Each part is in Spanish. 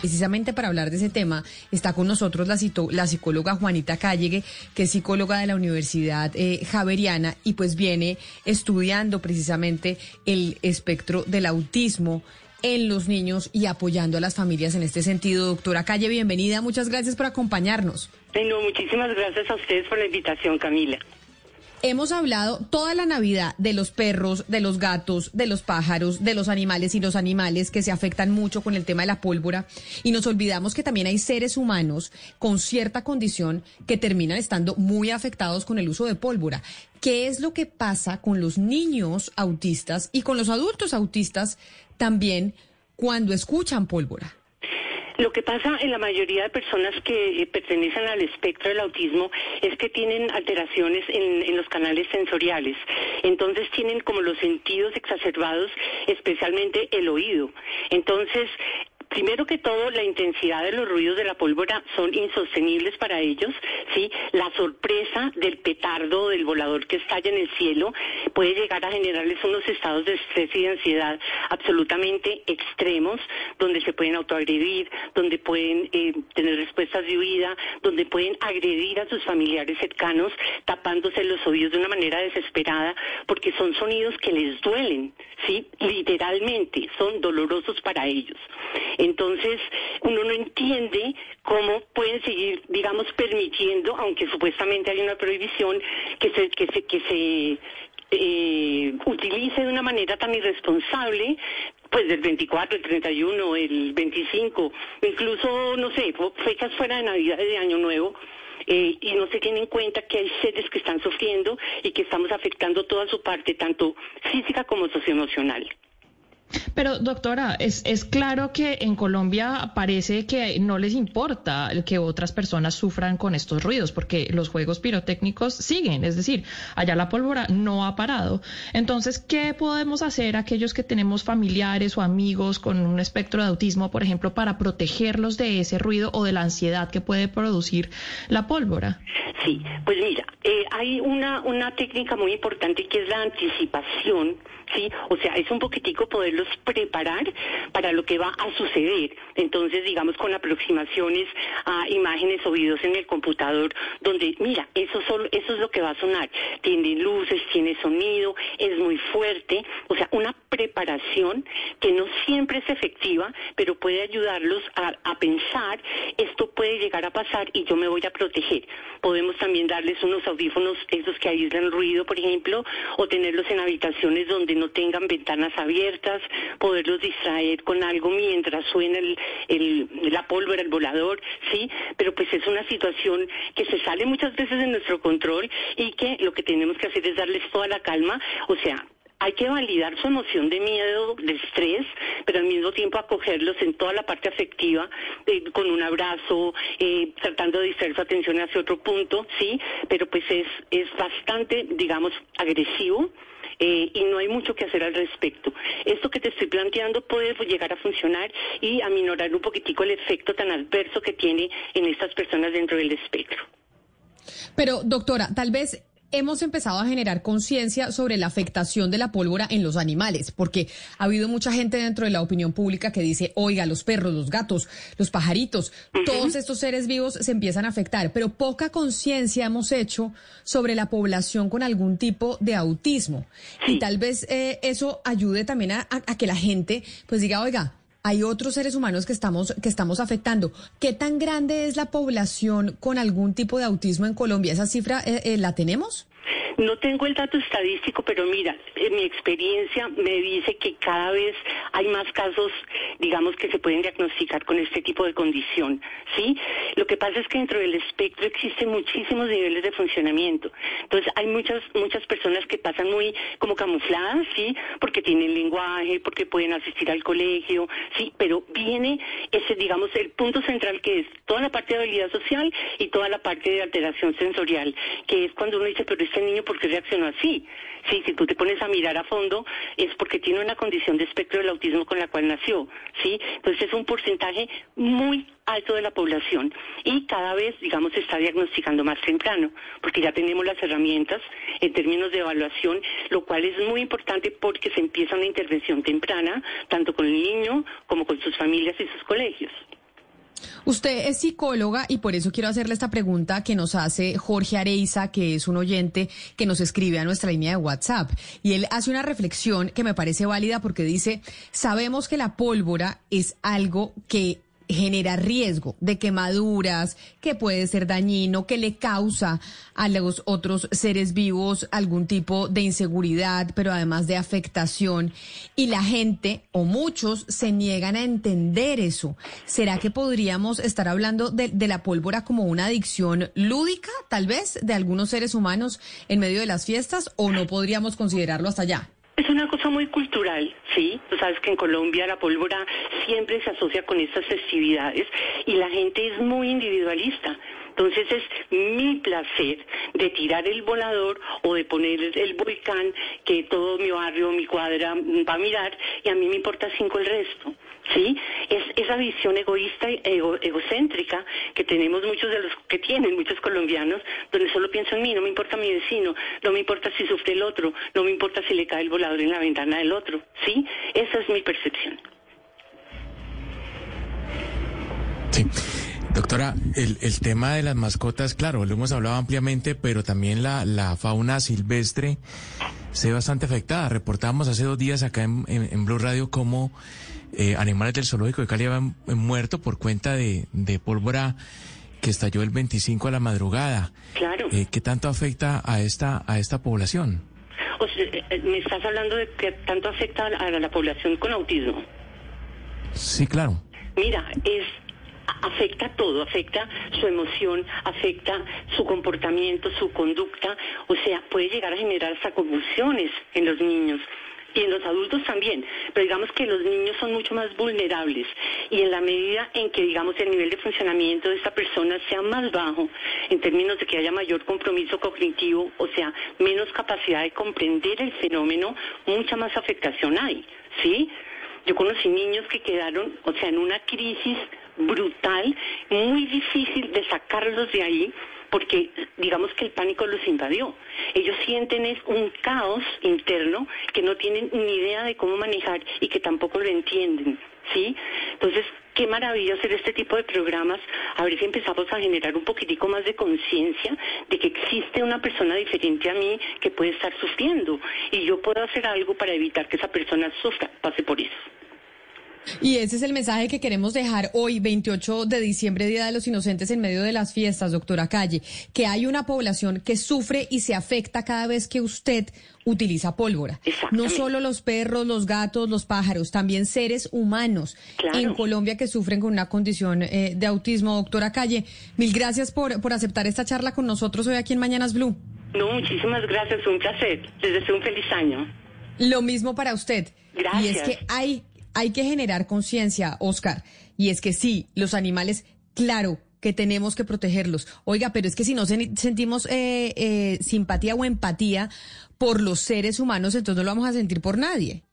Precisamente para hablar de ese tema está con nosotros la, la psicóloga Juanita Callegue, que es psicóloga de la Universidad eh, Javeriana y pues viene estudiando precisamente el espectro del autismo en los niños y apoyando a las familias en este sentido. Doctora Calle, bienvenida. Muchas gracias por acompañarnos. Bueno, muchísimas gracias a ustedes por la invitación, Camila. Hemos hablado toda la Navidad de los perros, de los gatos, de los pájaros, de los animales y los animales que se afectan mucho con el tema de la pólvora y nos olvidamos que también hay seres humanos con cierta condición que terminan estando muy afectados con el uso de pólvora. ¿Qué es lo que pasa con los niños autistas y con los adultos autistas también cuando escuchan pólvora? Lo que pasa en la mayoría de personas que eh, pertenecen al espectro del autismo es que tienen alteraciones en, en, los canales sensoriales. Entonces tienen como los sentidos exacerbados, especialmente el oído. Entonces, primero que todo, la intensidad de los ruidos de la pólvora son insostenibles para ellos, ¿sí? La sorpresa del petardo, del volador que estalla en el cielo, puede llegar a generarles unos estados de estrés y de ansiedad absolutamente extremos, donde se pueden autoagredir, donde pueden eh, tener respuestas de huida, donde pueden agredir a sus familiares cercanos, tapándose los oídos de una manera desesperada, porque son sonidos que les duelen, ¿sí? Literalmente, son dolorosos para ellos. Entonces, uno no entiende cómo pueden seguir, digamos, permitiendo, aunque supuestamente hay una prohibición, que se, que se, que se eh, utilice de una manera tan irresponsable pues del 24, el 31, el 25, incluso, no sé, fechas fuera de Navidad y de Año Nuevo, eh, y no se tiene en cuenta que hay seres que están sufriendo y que estamos afectando toda su parte, tanto física como socioemocional. Pero doctora, es, es claro que en Colombia parece que no les importa que otras personas sufran con estos ruidos, porque los juegos pirotécnicos siguen, es decir, allá la pólvora no ha parado. Entonces, ¿qué podemos hacer aquellos que tenemos familiares o amigos con un espectro de autismo, por ejemplo, para protegerlos de ese ruido o de la ansiedad que puede producir la pólvora? Sí, pues mira, eh, hay una, una técnica muy importante que es la anticipación ¿sí? O sea, es un poquitico poderlos preparar para lo que va a suceder. Entonces, digamos, con aproximaciones a imágenes o videos en el computador, donde, mira, eso, solo, eso es lo que va a sonar. Tiene luces, tiene sonido, es muy fuerte. O sea, una preparación que no siempre es efectiva, pero puede ayudarlos a, a pensar, esto puede llegar a pasar y yo me voy a proteger. Podemos también darles unos audífonos, esos que aíslan ruido, por ejemplo, o tenerlos en habitaciones donde no tengan ventanas abiertas, poderlos distraer con algo mientras suena el, la pólvora, el volador, ¿sí? Pero pues es una situación que se sale muchas veces de nuestro control y que lo que tenemos que hacer es darles toda la calma, o sea, hay que validar su emoción de miedo, de estrés, pero al mismo tiempo acogerlos en toda la parte afectiva, eh, con un abrazo, eh, tratando de distraer su atención hacia otro punto, sí, pero pues es, es bastante, digamos, agresivo eh, y no hay mucho que hacer al respecto. Esto que te estoy planteando puede llegar a funcionar y aminorar un poquitico el efecto tan adverso que tiene en estas personas dentro del espectro. Pero, doctora, tal vez hemos empezado a generar conciencia sobre la afectación de la pólvora en los animales, porque ha habido mucha gente dentro de la opinión pública que dice, oiga, los perros, los gatos, los pajaritos, todos estos seres vivos se empiezan a afectar, pero poca conciencia hemos hecho sobre la población con algún tipo de autismo. Y tal vez eh, eso ayude también a, a que la gente pues diga, oiga, hay otros seres humanos que estamos, que estamos afectando. ¿Qué tan grande es la población con algún tipo de autismo en Colombia? ¿Esa cifra eh, eh, la tenemos? No tengo el dato estadístico, pero mira, en mi experiencia me dice que cada vez hay más casos, digamos, que se pueden diagnosticar con este tipo de condición, ¿sí? Lo que pasa es que dentro del espectro existen muchísimos niveles de funcionamiento. Entonces, hay muchas muchas personas que pasan muy como camufladas, ¿sí? Porque tienen lenguaje, porque pueden asistir al colegio, ¿sí? Pero viene ese, digamos, el punto central que es toda la parte de habilidad social y toda la parte de alteración sensorial, que es cuando uno dice, pero este niño por qué reaccionó así. Sí, si tú te pones a mirar a fondo, es porque tiene una condición de espectro del autismo con la cual nació, ¿sí? Entonces es un porcentaje muy alto de la población y cada vez, digamos, se está diagnosticando más temprano, porque ya tenemos las herramientas en términos de evaluación, lo cual es muy importante porque se empieza una intervención temprana, tanto con el niño como con sus familias y sus colegios. Usted es psicóloga y por eso quiero hacerle esta pregunta que nos hace Jorge Areiza, que es un oyente que nos escribe a nuestra línea de WhatsApp. Y él hace una reflexión que me parece válida porque dice, sabemos que la pólvora es algo que genera riesgo de quemaduras, que puede ser dañino, que le causa a los otros seres vivos algún tipo de inseguridad, pero además de afectación. Y la gente o muchos se niegan a entender eso. ¿Será que podríamos estar hablando de, la pólvora como una adicción lúdica, tal vez, de algunos seres humanos en medio de las fiestas o no podríamos considerarlo hasta allá? Es una cosa muy cultural, ¿sí? Tú sabes que en Colombia la pólvora siempre se asocia con estas festividades y la gente es muy individualista. Entonces es mi placer de tirar el volador o de poner el volcán que todo mi barrio, mi cuadra va a mirar y a mí me importa cinco el resto. ¿Sí? Es esa visión egoísta, ego, egocéntrica que tenemos muchos de los que tienen muchos colombianos, donde solo pienso en mí, no me importa mi vecino, no me importa si sufre el otro, no me importa si le cae el volador en la ventana del otro, ¿sí? Esa es mi percepción. Sí. Doctora, el, el tema de las mascotas, claro, lo hemos hablado ampliamente, pero también la, la fauna silvestre se ve bastante afectada. Reportábamos hace dos días acá en, en, en Blue Radio cómo eh, animales del zoológico de Cali habían muerto por cuenta de, de pólvora que estalló el 25 a la madrugada. Claro. Eh, ¿Qué tanto afecta a esta, a esta población? O sea, eh, me estás hablando de que tanto afecta a la, a la población con autismo. Sí, claro. Mira, es afecta todo, afecta su emoción, afecta su comportamiento, su conducta, o sea, puede llegar a generar hasta convulsiones en los niños y en los adultos también, pero digamos que los niños son mucho más vulnerables y en la medida en que digamos el nivel de funcionamiento de esta persona sea más bajo en términos de que haya mayor compromiso cognitivo, o sea, menos capacidad de comprender el fenómeno, mucha más afectación hay, ¿sí? Yo conocí niños que quedaron, o sea, en una crisis brutal, muy difícil de sacarlos de ahí porque digamos que el pánico los invadió. Ellos sienten es un caos interno que no tienen ni idea de cómo manejar y que tampoco lo entienden, ¿sí? Entonces, qué maravilla hacer este tipo de programas, a ver si empezamos a generar un poquitico más de conciencia de que existe una persona diferente a mí que puede estar sufriendo y yo puedo hacer algo para evitar que esa persona sufra, pase por eso. Y ese es el mensaje que queremos dejar hoy, 28 de diciembre, Día de los Inocentes, en medio de las fiestas, doctora Calle, que hay una población que sufre y se afecta cada vez que usted utiliza pólvora. No solo los perros, los gatos, los pájaros, también seres humanos claro. en Colombia que sufren con una condición eh, de autismo. Doctora Calle, mil gracias por, por aceptar esta charla con nosotros hoy aquí en Mañanas Blue. No, muchísimas gracias, un placer. Les deseo un feliz año. Lo mismo para usted. Gracias. Y es que hay hay que generar conciencia, Oscar. Y es que sí, los animales, claro que tenemos que protegerlos. Oiga, pero es que si no sentimos eh, eh, simpatía o empatía por los seres humanos, entonces no lo vamos a sentir por nadie.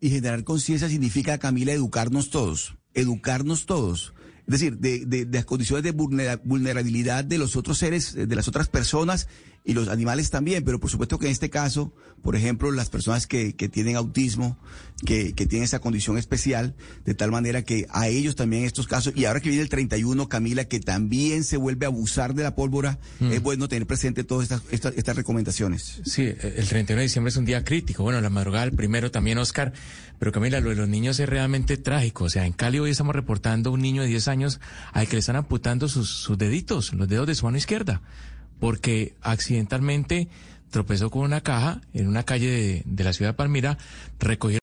Y generar conciencia significa, Camila, educarnos todos, educarnos todos. Es decir, de, de, de las condiciones de vulnerabilidad de los otros seres, de las otras personas y los animales también, pero por supuesto que en este caso, por ejemplo, las personas que, que tienen autismo, que, que, tienen esa condición especial, de tal manera que a ellos también estos casos, y ahora que viene el 31, Camila, que también se vuelve a abusar de la pólvora, mm. es bueno tener presente todas estas, estas, estas, recomendaciones. Sí, el 31 de diciembre es un día crítico, bueno, la madrugada, el primero también, Oscar, pero Camila, lo de los niños es realmente trágico, o sea, en Cali hoy estamos reportando un niño de 10 años al que le están amputando sus, sus deditos, los dedos de su mano izquierda porque accidentalmente tropezó con una caja en una calle de, de la ciudad de Palmira, recogió